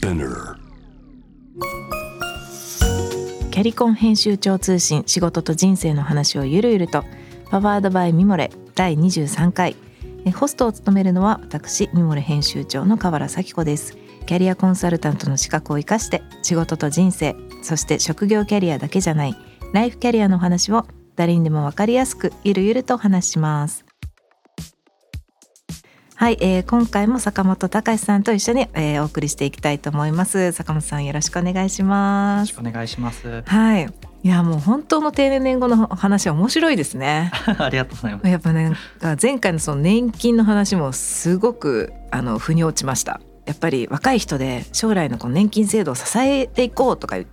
キャリコン編集長通信仕事と人生の話をゆるゆるとパワードバイミモレ第23回ホストを務めるのは私ミモレ編集長の河原咲子です。キャリアコンサルタントの資格を生かして仕事と人生そして職業キャリアだけじゃないライフキャリアの話を誰にでも分かりやすくゆるゆると話します。はい、えー、今回も坂本隆さんと一緒に、えー、お送りしていきたいと思います。坂本さんよろしくお願いします。よろしくお願いします。はい。いやもう本当の定年後の話は面白いですね。ありがとうございます。やっぱね前回のその年金の話もすごくあの腑に落ちました。やっぱり若い人で将来のこの年金制度を支えていこうとかい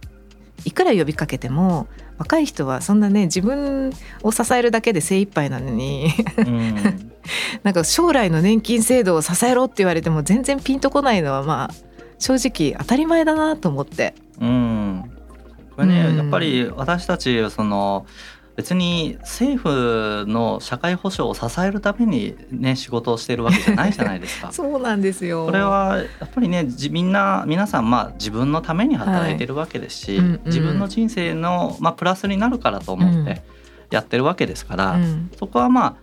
くら呼びかけても若い人はそんなね自分を支えるだけで精一杯なのに。うん なんか将来の年金制度を支えろって言われても全然ピンとこないのはまあ正直当たり前だなと思って。うんこれね、うん、やっぱり私たちその別に政府の社会保障を支えるためにね仕事をしているわけじゃないじゃないですか。そうなんですよ。これはやっぱりねみんな皆さんまあ自分のために働いてるわけですし、はいうんうん、自分の人生のまあプラスになるからと思ってやってるわけですから、うん、そこはまあ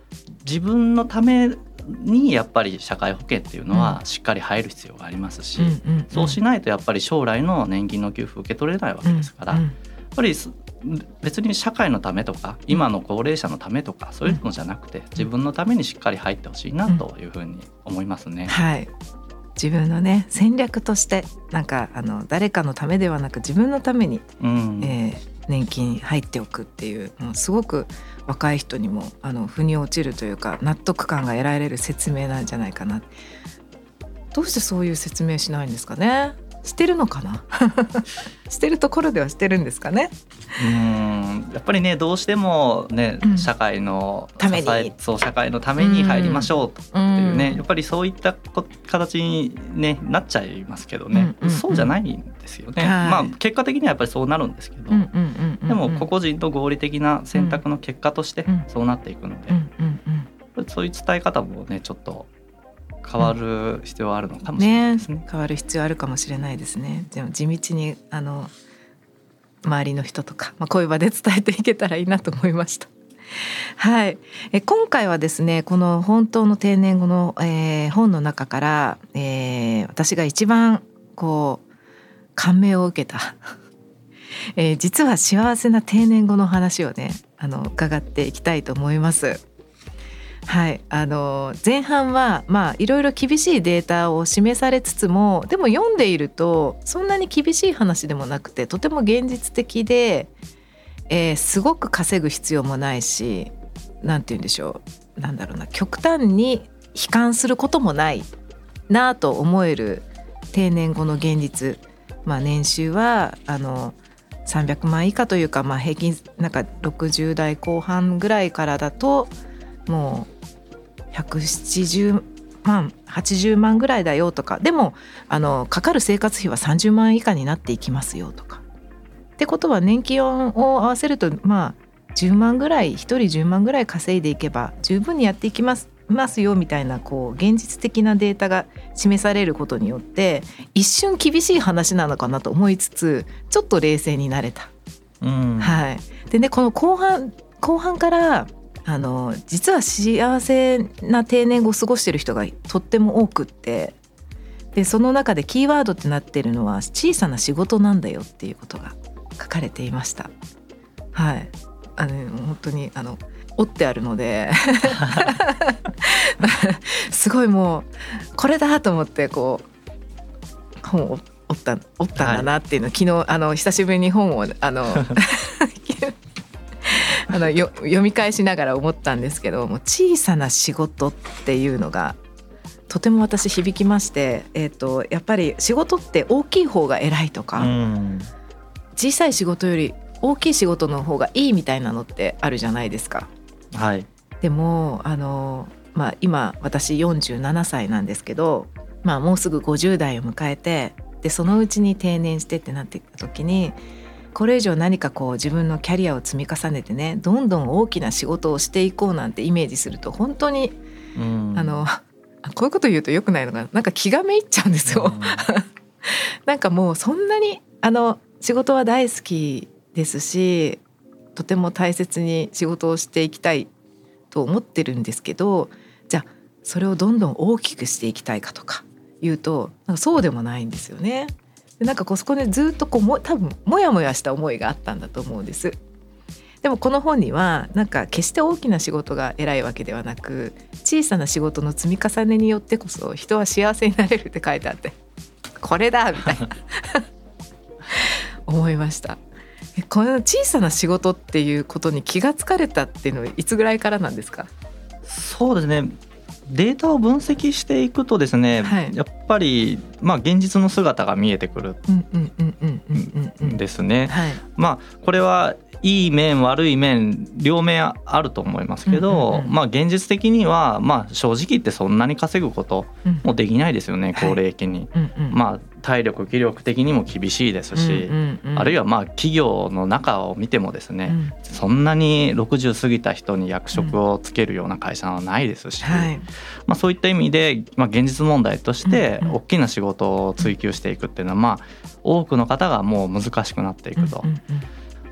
自分のためにやっぱり社会保険っていうのはしっかり入る必要がありますし、そうしないとやっぱり将来の年金の給付受け取れないわけですから、やっぱり別に社会のためとか今の高齢者のためとかそういうのじゃなくて自分のためにしっかり入ってほしいなというふうに思いますね。はい。自分のね戦略としてなんかあの誰かのためではなく自分のために、うん、えー、年金入っておくっていうもうすごく若い人にもあの腑に落ちるというか納得感が得られる説明なんじゃないかな。どうしてそういう説明しないんですかね？してるのかな？してるところではしてるんですかね？うんやっぱりねどうしてもね、うん、社会のために。そう社会のために入りましょうっていうね、うん、やっぱりそういった形に、ね、なっちゃいますけどね、うんうんうん、そうじゃないんですよね、はい、まあ結果的にはやっぱりそうなるんですけど、うんうんうんうん、でも個々人と合理的な選択の結果としてそうなっていくので、うんうんうん、そういう伝え方もねちょっと変わる必要はあるのかもしれないですね。ね変わる必要あるかもしれないですね。でも地道にあの周りの人とか、まあ、こういう場で伝えていけたらいいなと思いました。はい、え今回はですねこの本当の定年後の、えー、本の中から、えー、私が一番こう感銘を受けた、えー、実は幸せな定年後の話をねあの伺っていきたいと思います。はい、あの前半はまあいろいろ厳しいデータを示されつつもでも読んでいるとそんなに厳しい話でもなくてとても現実的で、えー、すごく稼ぐ必要もないし何て言うんでしょう。なんだろうな。極端に悲観することもないなと思える定年後の現実、まあ、年収はあの300万以下というか、まあ、平均なんか60代後半ぐらいからだともう170万80万ぐらいだよとかでもあのかかる生活費は30万以下になっていきますよとか。ってことは年金を合わせるとまあ10万ぐらい1人10万ぐらい稼いでいけば十分にやっていきますますよみたいなこう現実的なデータが示されることによって一瞬厳しい話なのかなと思いつつちょっと冷静になれた。うん、はい、でねこの後半後半からあの実は幸せな定年後を過ごしてる人がとっても多くってでその中でキーワードってなってるのは小さな仕事なんだよっていうことが書かれていました。はいあの本当にあの折ってあるので。すごいもうこれだと思ってこう本を折った折ったんだなっていうの、はい、昨日あの久しぶりに本をあの あのよ読み返しながら思ったんですけども小さな仕事っていうのがとても私響きまして、えーと、やっぱり仕事って大きい方が偉いとか、小さい仕事より大きい仕事の方がいいみたいなのってあるじゃないですか。はい、でもあの、まあ、今私47歳なんですけど、まあ、もうすぐ50代を迎えてでそのうちに定年してってなっていった時にこれ以上何かこう自分のキャリアを積み重ねてねどんどん大きな仕事をしていこうなんてイメージすると本当に、うん、あのこういうこと言うとよくないのがな？んか気がめいっちゃうんですよ。なんかもうそんなにあの仕事は大好きですしとても大切に仕事をしていきたいと思ってるんですけどじゃあそれをどんどん大きくしていきたいかとか言うとなんかそうでもないんですよね。でなんかこうそこでずっとこうも多分モヤモヤした思いがあったんだと思うんです。でもこの本にはなんか決して大きな仕事が偉いわけではなく小さな仕事の積み重ねによってこそ人は幸せになれるって書いてあってこれだみたいな 思いましたこの小さな仕事っていうことに気がつかれたっていうのはいつぐらいからなんですか？そうですね。データを分析していくとですね、はい、やっぱりまあ現実の姿が見えてくるんですね。まあこれはいい面悪い面両面あると思いますけど、まあ現実的にはまあ正直言ってそんなに稼ぐこともできないですよね、高齢期に。まあ体力気力的にも厳しいですし、あるいはまあ企業の中を見てもですね、そんなに60過ぎた人に役職をつけるような会社はないですし、まあそういった意味でまあ現実問題として大きな仕事を追求していくっていうのはまあ多くの方がもう難しくなっていくと。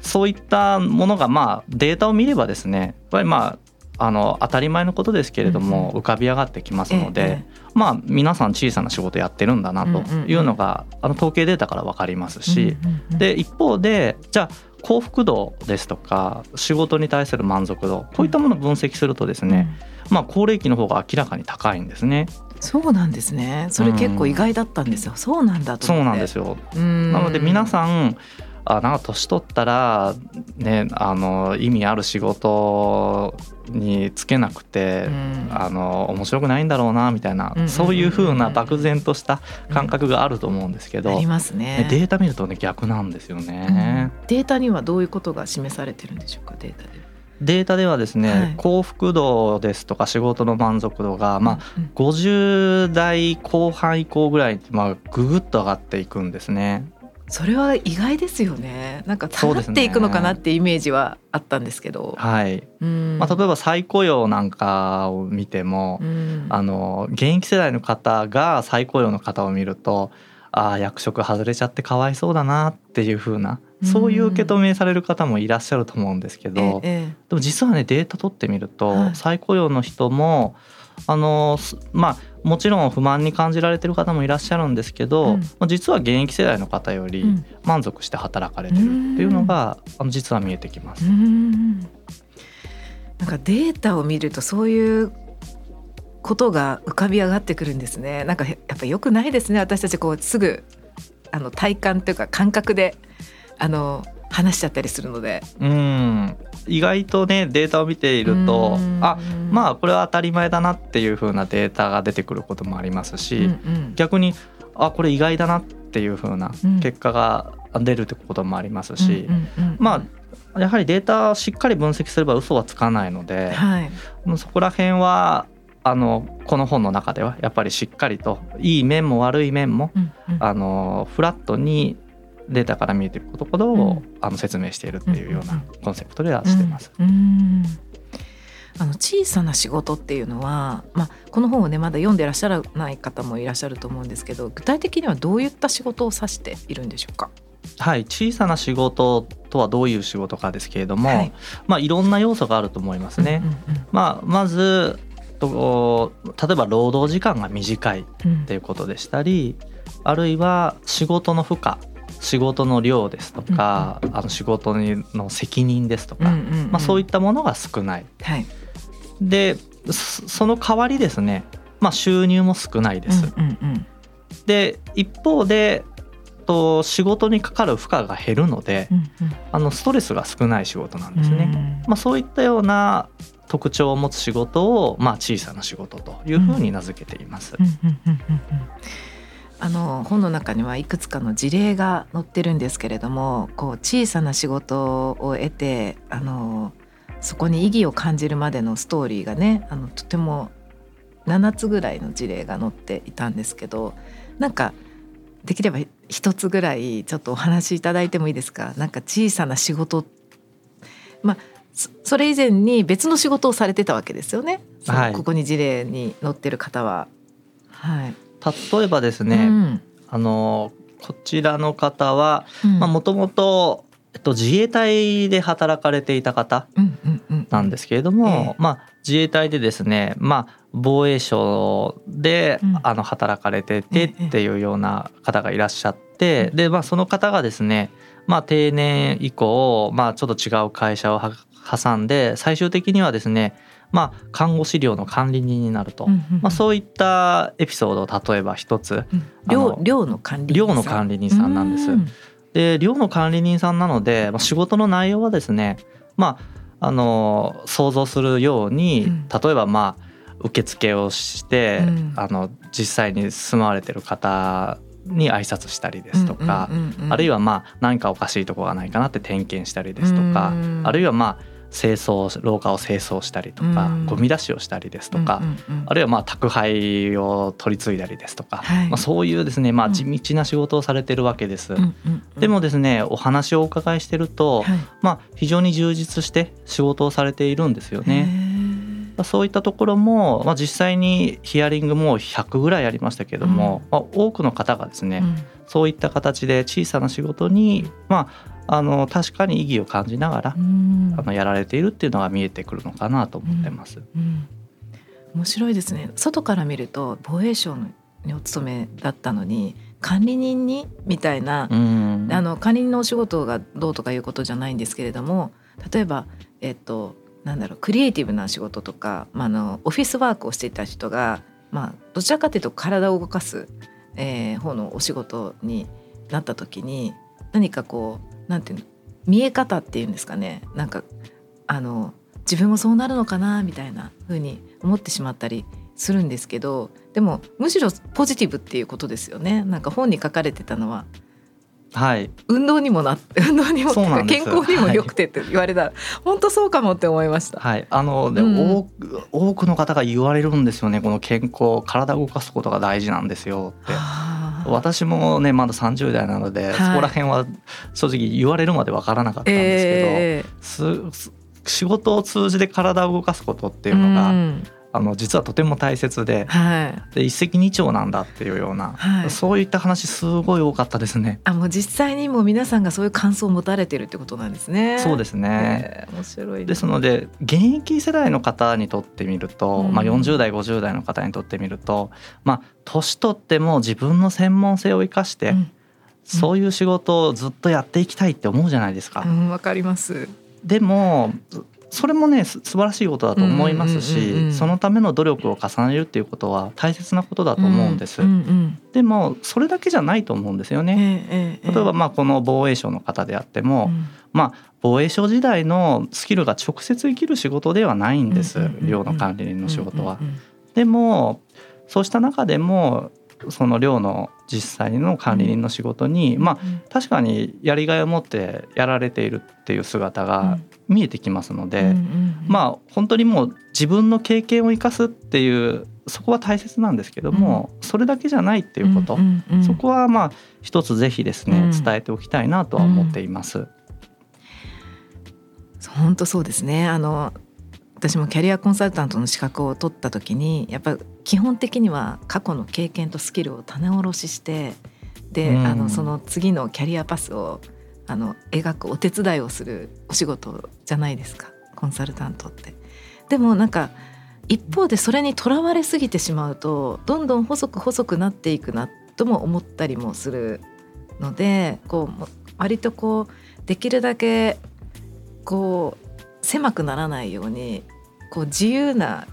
そういったものがまあデータを見ればですねやっぱりまああの当たり前のことですけれども浮かび上がってきますので、まあ皆さん小さな仕事やってるんだなというのがあの統計データから分かりますしで一方でじゃあ幸福度ですとか仕事に対する満足度こういったものを分析するとですね、まあ高齢期の方が明らかに高いんですね。そうなんですね。それ結構意外だったんですよ。うん、そうなんだそうなんですよ。なので皆さんあなんか年取ったらねあの意味ある仕事につけなくて、うん、あの面白くないんだろうなみたいな、そういうふうな漠然とした感覚があると思うんですけど、うん、ありますね。データ見るとね逆なんですよね、うん、データにはどういうことが示されてるんでしょうかデータで。データではですね、はい、幸福度ですとか仕事の満足度が、まあ、50代後半以降ぐらいまあぐぐっと上がっていくんですね。それは意外ですよね。なんか下がっていくのかなってイメージはあったんですけど、ね、はい、まあ、例えば再雇用なんかを見ても、あの現役世代の方が再雇用の方を見るとああ役職外れちゃってかわいそうだなっていう風なそういう受け止めされる方もいらっしゃると思うんですけど、でも実はねデータ取ってみると、再雇用の人もあのまあもちろん不満に感じられてる方もいらっしゃるんですけど、うん、実は現役世代の方より満足して働かれてるっていうのが、あの実は見えてきます。なんかデータを見るとそういうことが浮かび上がってくるんですね。なんかやっぱ良くないですね。私たちこうすぐあの体感というか感覚であの話しちゃったりするので。うん意外とねデータを見ているとあまあこれは当たり前だなっていう風なデータが出てくることもありますし、うんうん、逆にあこれ意外だなっていう風な結果が出るってこともありますし、まあやはりデータをしっかり分析すれば嘘はつかないので、はい、そこら辺はあのこの本の中ではやっぱりしっかりといい面も悪い面も、うんうん、あのフラットにデータから見えていることほど、うん、あの説明しているっていうようなコンセプトではしてます。あの小さな仕事っていうのは、まあ、この本をねまだ読んでらっしゃらない方もいらっしゃると思うんですけど具体的にはどういった仕事を指しているんでしょうか？はい。小さな仕事とはどういう仕事かですけれども、はい、まあ、いろんな要素があると思いますね。まあ、まずと例えば労働時間が短いっていうことでしたり、うん、あるいは仕事の負荷仕事の量ですとか、うんうん、あの仕事の責任ですとか、うんうんうん、まあ、そういったものが少ない。はい、でその代わりですね、まあ、収入も少ないです。うんうんうん、で一方でと仕事にかかる負荷が減るので、うんうん、あのストレスが少ない仕事なんですね。うん、まあ、そういったような特徴を持つ仕事を、まあ、小さな仕事というふうに名付けています。あの本の中にはいくつかの事例が載ってるんですけれどもこう小さな仕事を得てあのそこに意義を感じるまでのストーリーがねあのとても7つぐらいの事例が載っていたんですけどなんかできれば一つぐらいちょっとお話しいただいてもいいですか？なんか小さな仕事まあそれ以前に別の仕事をされてたわけですよね、はい、ここに事例に載ってる方は。はい、例えばですね、うん、あのこちらの方はもともと自衛隊で働かれていた方なんですけれども、まあ、自衛隊でですね、まあ、防衛省で、あの働かれててっていうような方がいらっしゃって、で、まあ、その方がですね、まあ、定年以降、まあ、ちょっと違う会社を挟んで最終的にはですねまあ、看護師寮の管理人になると、うんうん、まあ、そういったエピソードを例えば一つ、うん、寮寮の管理人寮の管理人さんなんです。で寮の管理人さんなので、まあ、仕事の内容はですね、まあ、あの想像するように、例えばまあ受付をして、うん、あの実際に住まわれてる方に挨拶したりですとか、あるいはまあ何かおかしいとこがないかなって点検したりですとか、あるいはまあ清掃廊下を清掃したりとか、うん、ゴミ出しをしたりですとか、うんうんうん、あるいはまあ宅配を取り継いだりですとか、はい、まあ、そういうですね、まあ、地道な仕事をされてるわけです。うんうんうん、でもですねお話をお伺いしてると、はい、まあ、非常に充実して仕事をされているんですよね。そういったところも、まあ、実際にヒアリングも100ぐらいありましたけども、うん、まあ、多くの方がですね、うん、そういった形で小さな仕事に、まあ、あの確かに意義を感じながら、うん、あのやられているっていうのが見えてくるのかなと思ってます。うん。うん、面白いですね。外から見ると防衛省にお勤めだったのに管理人にみたいな、あの管理人のお仕事がどうとかいうことじゃないんですけれども例えば、えっと、なんだろうクリエイティブな仕事とか、まあ、あのオフィスワークをしていた人が、まあ、どちらかというと体を動かす、えー、方のお仕事になった時に何かこうなんていうの見え方っていうんですかね。なんかあの自分もそうなるのかなみたいな風に思ってしまったりするんですけどでもむしろポジティブっていうことですよね。なんか本に書かれてたのは。はい、運動にもなって運動にも健康にも良くてって言われた。ら、はい、本当そうかもって思いました。はい、あので、うん、多く多くの方が言われるんですよね。この健康体を動かすことが大事なんですよって。私もねまだ30代なので、はい、そこら辺は正直言われるまで分からなかったんですけど、えー、仕事を通じて体を動かすことっていうのが、うんあの実はとても大切ではい、で一石二鳥なんだっていうような、はい、そういった話すごい多かったですね。あもう実際にも皆さんがそういう感想を持たれてるってことなんですね。そうですね。えー、面白いですので現役世代の方にとってみると、うん、まあ40代50代の方にとってみると、まあ年取っても自分の専門性を生かして、うん、そういう仕事をずっとやっていきたいって思うじゃないですか。わ、うん、かります。でもそれもね素晴らしいことだと思いますしそのための努力を重ねるっていうことは大切なことだと思うんです。でもそれだけじゃないと思うんですよね。例えばまあこの防衛省の方であっても、まあ防衛省時代のスキルが直接生きる仕事ではないんです。寮の管理人の仕事は。でもそうした中でもその寮の実際の管理人の仕事に、まあ確かにやりがいを持ってやられているっていう姿が見えてきますので、まあ本当にもう自分の経験を生かすっていうそこは大切なんですけども、それだけじゃないっていうこと、そこはまあ一つぜひですね、伝えておきたいなとは思っています。本当そうですね。あの私もキャリアコンサルタントの資格を取った時にやっぱ基本的には過去の経験とスキルを種卸ししてで、うん、あのその次のキャリアパスをあの描くお手伝いをするお仕事じゃないですかコンサルタントって。でもなんか一方でそれにとらわれすぎてしまうとどんどん細く細くなっていくなとも思ったりもするのでこう割とこうできるだけこう狭くならないようにこう自由な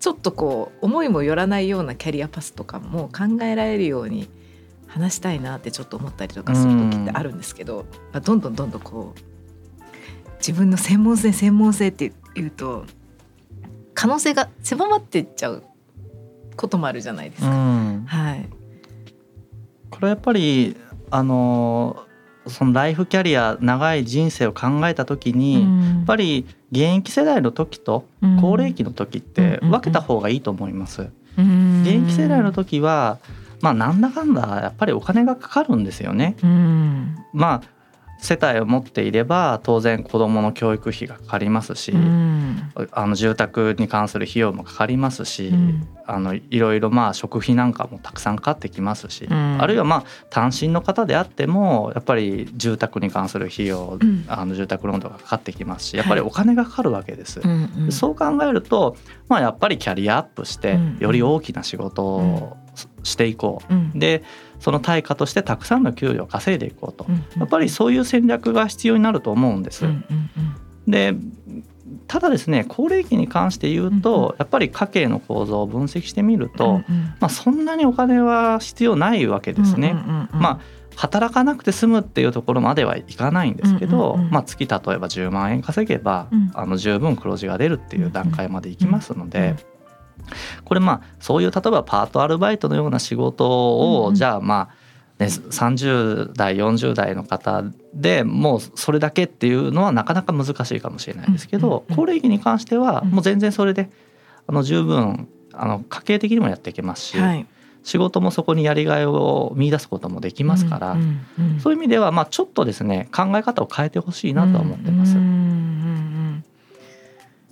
ちょっとこう思いもよらないようなキャリアパスとかも考えられるように話したいなってちょっと思ったりとかする時ってあるんですけど、まあ、どんどんどんどんこう自分の専門性専門性っていうと可能性が狭まっていっちゃうこともあるじゃないですか。はい、これやっぱりあのそのライフキャリア長い人生を考えた時に、うん、やっぱり現役世代の時と高齢期の時って分けた方がいいと思います？うん、現役世代の時はまあなんだかんだやっぱりお金がかかるんですよね。うん、まあ世帯を持っていれば当然子どもの教育費がかかりますし、うん、あの住宅に関する費用もかかりますし、うん、あのいろいろまあ食費なんかもたくさんかかってきますし、うん、あるいはまあ単身の方であってもやっぱり住宅に関する費用、あの住宅ローンとかかかってきますしやっぱりお金がかかるわけです。はい、そう考えると、まあ、やっぱりキャリアアップしてより大きな仕事をしていこう。でその対価としてたくさんの給料を稼いでいこうと、やっぱりそういう戦略が必要になると思うんです。でただですね高齢期に関して言うと、やっぱり家計の構造を分析してみると、まあ、そんなにお金は必要ないわけですね。まあ働かなくて済むっていうところまではいかないんですけど、まあ、月例えば10万円稼げば、あの十分黒字が出るっていう段階までいきますので。これまあそういう例えばパートアルバイトのような仕事を、じゃあまあね、30代40代の方でもうそれだけっていうのはなかなか難しいかもしれないですけど、高齢期に関してはもう全然それであの十分あの家計的にもやっていけますし、はい、仕事もそこにやりがいを見出すこともできますから、そういう意味ではまあちょっとですね考え方を変えてほしいなと思ってます。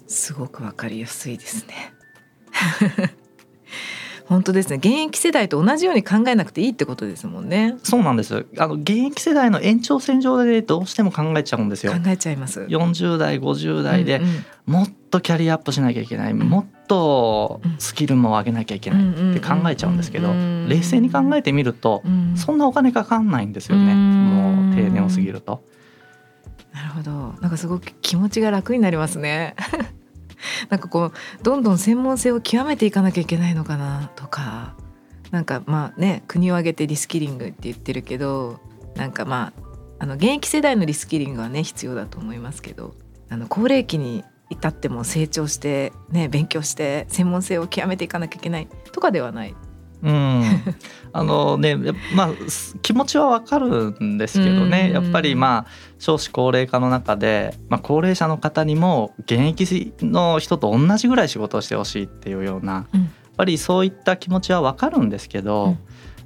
すごくわかりやすいですね。本当ですね。現役世代と同じように考えなくていいってことですもんね。そうなんです。あの現役世代の延長線上でどうしても考えちゃうんですよ。考えちゃいます。40代50代で、もっとキャリアアップしなきゃいけない、もっとスキルも上げなきゃいけないって考えちゃうんですけど冷静に考えてみると、そんなお金かかんないんですよね、もう定年を過ぎると。なるほど。なんかすごく気持ちが楽になりますね なんかこうどんどん専門性を極めていかなきゃいけないのかなとか。なんかまあね国を挙げてリスキリングって言ってるけどなんかまああの現役世代のリスキリングはね必要だと思いますけどあの高齢期に至っても成長してね勉強して専門性を極めていかなきゃいけないとかではない。うん、あのねまあ気持ちはわかるんですけどね、やっぱりまあ少子高齢化の中で、まあ、高齢者の方にも現役の人と同じぐらい仕事をしてほしいっていうような、やっぱりそういった気持ちはわかるんですけど、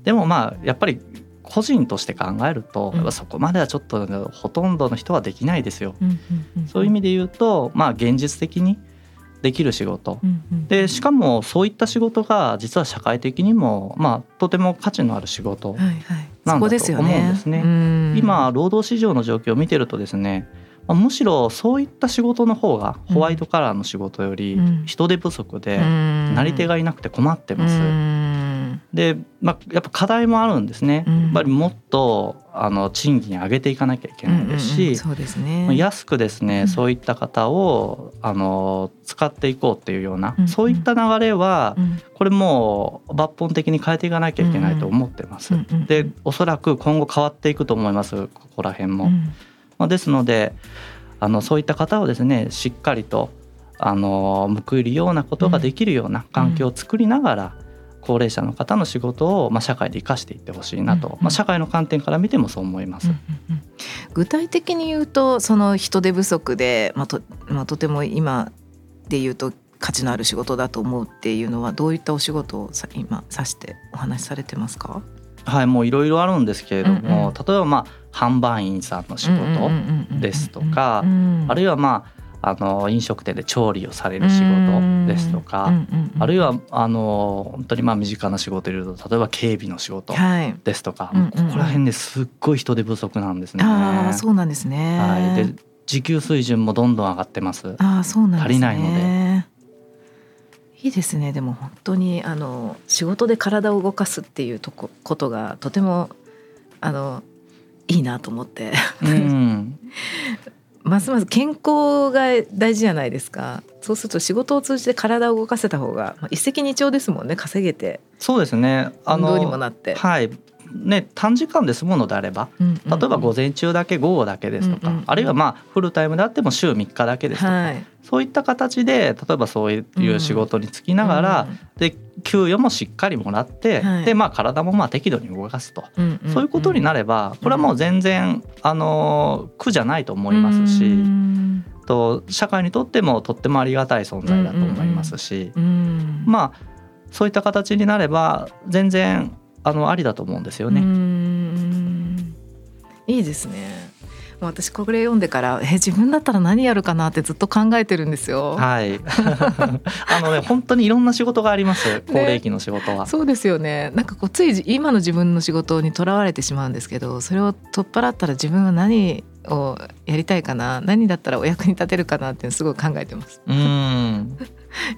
でもまあやっぱり個人として考えると、うん、そこまではちょっとほとんどの人はできないですよ。そういう意味で言うとまあ現実的にできる仕事、うんうん、でしかもそういった仕事が実は社会的にも、まあ、とても価値のある仕事。なんだと思うんですね。ね。今労働市場の状況を見てるとですねむしろそういった仕事の方がホワイトカラーの仕事より人手不足でなり手がいなくて困ってます。で、まあ、やっぱ課題もあるんですね。やっぱりもっとあの賃金上げていかなきゃいけないですし、そう安くですね、そういった方をあの使っていこうっていうような、そういった流れは、これもう抜本的に変えていかなきゃいけないと思ってます。でおそらく今後変わっていくと思いますここら辺も。まあ、ですのであのそういった方をですねしっかりとあの報いるようなことができるような環境を作りながら、高齢者の方の仕事を、まあ、社会で生かしていってほしいなと、うんうん、まあ、社会の観点から見てもそう思います。うんうんうん、具体的に言うとその人手不足で、まあとまあ、とても今で言うと価値のある仕事だと思うっていうのはどういったお仕事を今指してお話しされてますか？はいもういろいろあるんですけれども、うんうん、例えばまあ販売員さんの仕事ですとかあるいはまああの飲食店で調理をされる仕事ですとか、あるいはあの本当にまあ身近な仕事でいうと例えば警備の仕事ですとか、はい、ここら辺ですっごい人手不足なんですね。あそうなんですね、はい、で時給水準もどんどん上がってます。あそうなん、ね、足りないので。いいですねでも本当にあの仕事で体を動かすっていうとこことがとてもあのいいなと思って、うん、ますます健康が大事じゃないですか。そうすると仕事を通じて体を動かせた方が一石二鳥ですもんね稼げて。そうですね。あの運動にもなって。はいね、短時間で済むのであれば、例えば午前中だけ午後だけですとか、あるいはまあフルタイムであっても週3日だけですとか、はい、そういった形で例えばそういう仕事に就きながら、で給与もしっかりもらって、はい、でまあ体もまあ適度に動かすと、うんうん、そういうことになればこれはもう全然あの苦じゃないと思いますし、うん、と社会にとってもとってもありがたい存在だと思いますし、うんうん、まあそういった形になれば全然あのありだと思うんですよね。いいですね。私これ読んでからえ自分だったら何やるかなってずっと考えてるんですよ。はい あのね本当にいろんな仕事があります高齢期の仕事は、ね、そうですよねなんかこうつい今の自分の仕事にとらわれてしまうんですけどそれを取っ払ったら自分は何をやりたいかな何だったらお役に立てるかなってすごい考えてます。うん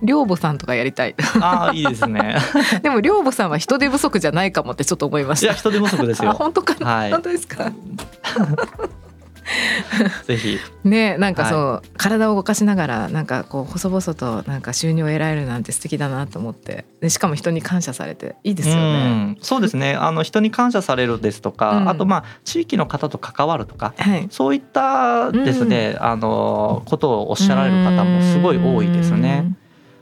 寮母さんとかやりたい。ああいいですね。でも寮母さんは人手不足じゃないかもってちょっと思いました。いや人手不足ですよ。本当か、はい、本当ですか？ぜひねなんかそう、はい、体を動かしながらなんかこう細々となんか収入を得られるなんて素敵だなと思ってでしかも人に感謝されていいですよね。うそうですねあの人に感謝されるですとか、うん、あとまあ地域の方と関わるとか、はい、そういったですね、うん、あのことをおっしゃられる方もすごい多いですね。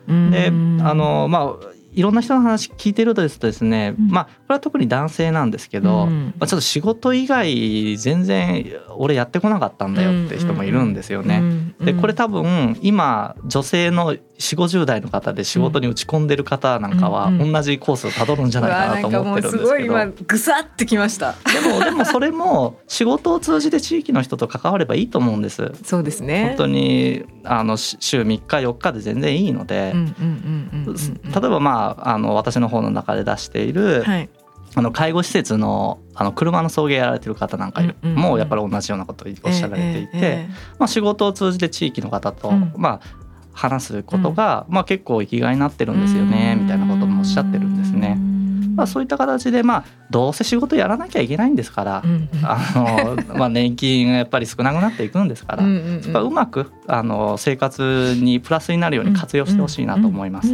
であのまあいろんな人の話聞いてるとですね、うん、まあこれは特に男性なんですけど、うん、まあ、ちょっと仕事以外全然俺やってこなかったんだよって人もいるんですよね。でこれ多分今女性の4 5 0代の方で仕事に打ち込んでる方なんかは同じコースをたどるんじゃないかなと思ってるんですけど、すごい今ぐさってきました。でもでもそれも仕事を通じて地域の人と関わればいいと思うんです。そうですね。本当にあの週3日4日で全然いいので。例えばまああの私の方の中で出している、はい。あの介護施設のあの車の送迎やられてる方なんかもやっぱり同じようなことをおっしゃられていて、まあ、仕事を通じて地域の方と、まあ、話すことが、まあ、結構生きがいになってるんですよねみたいなこともおっしゃってるんですね。まあ、そういった形で、まあ、どうせ仕事やらなきゃいけないんですから、あの まあ、年金がやっぱり少なくなっていくんですから、うまくあの生活にプラスになるように活用してほしいなと思います。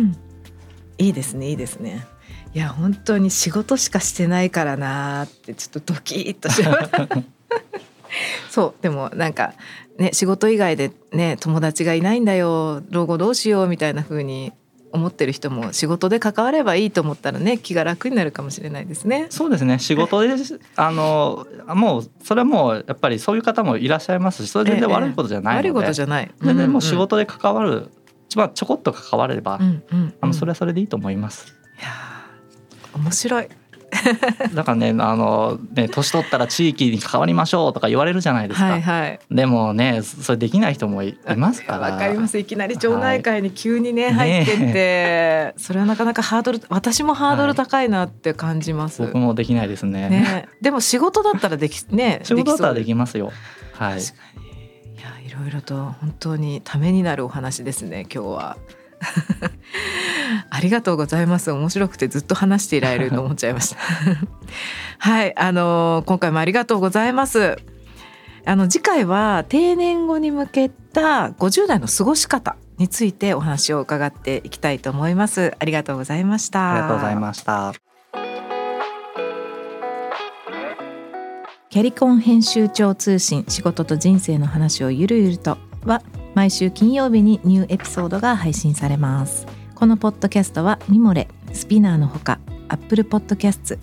いいですねいいですね。いや本当に仕事しかしてないからなってちょっとドキッとしま そうでもなんかね仕事以外でね友達がいないんだよ老後どうしようみたいな風に思ってる人も仕事で関わればいいと思ったらね気が楽になるかもしれないですね。そうですね仕事であのもうそれはもうやっぱりそういう方もいらっしゃいますしそれ全然悪いことじゃないので、ええ、悪いことじゃない。全然もう仕事で関わる、まあちょこっと関われば、うんうんうん、あのそれはそれでいいと思います。いや面白い。だからねあのね年取ったら地域に関わりましょうとか言われるじゃないですか、はいはい、でもねそれできない人もいますから。わかります。いきなり町内会に急にね、はい、入ってって、ね、それはなかなかハードル私もハードル高いなって感じます、はい、僕もできないですね、ね、でも仕事だったらできね 仕事だったらできますよ。はい。いやいろいろと本当にためになるお話ですね今日は。ありがとうございます。面白くてずっと話していられると思っちゃいました。はいあの今回もありがとうございます。あの次回は定年後に向けた50代の過ごし方についてお話を伺っていきたいと思います。ありがとうございました。ありがとうございました。キャリコン編集長通信仕事と人生の話をゆるゆるとは毎週金曜日にニューエピソードが配信されます。このポッドキャストはミモレスピナーのほか Apple Podcasts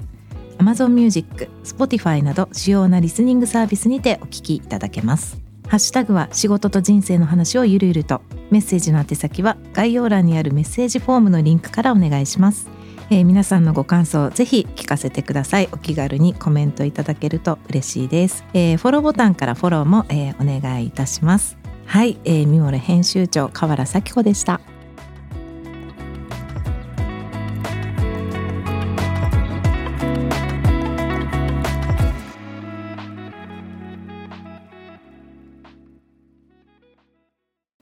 Amazon Music、Spotify など主要なリスニングサービスにてお聞きいただけます。ハッシュタグは仕事と人生の話をゆるゆると。メッセージの宛先は概要欄にあるメッセージフォームのリンクからお願いします。えー、皆さんのご感想ぜひ聞かせてください。お気軽にコメントいただけると嬉しいです、えー、フォローボタンからフォローも、えー、お願いいたします。はい、えー、ミモレ編集長河原咲子でした。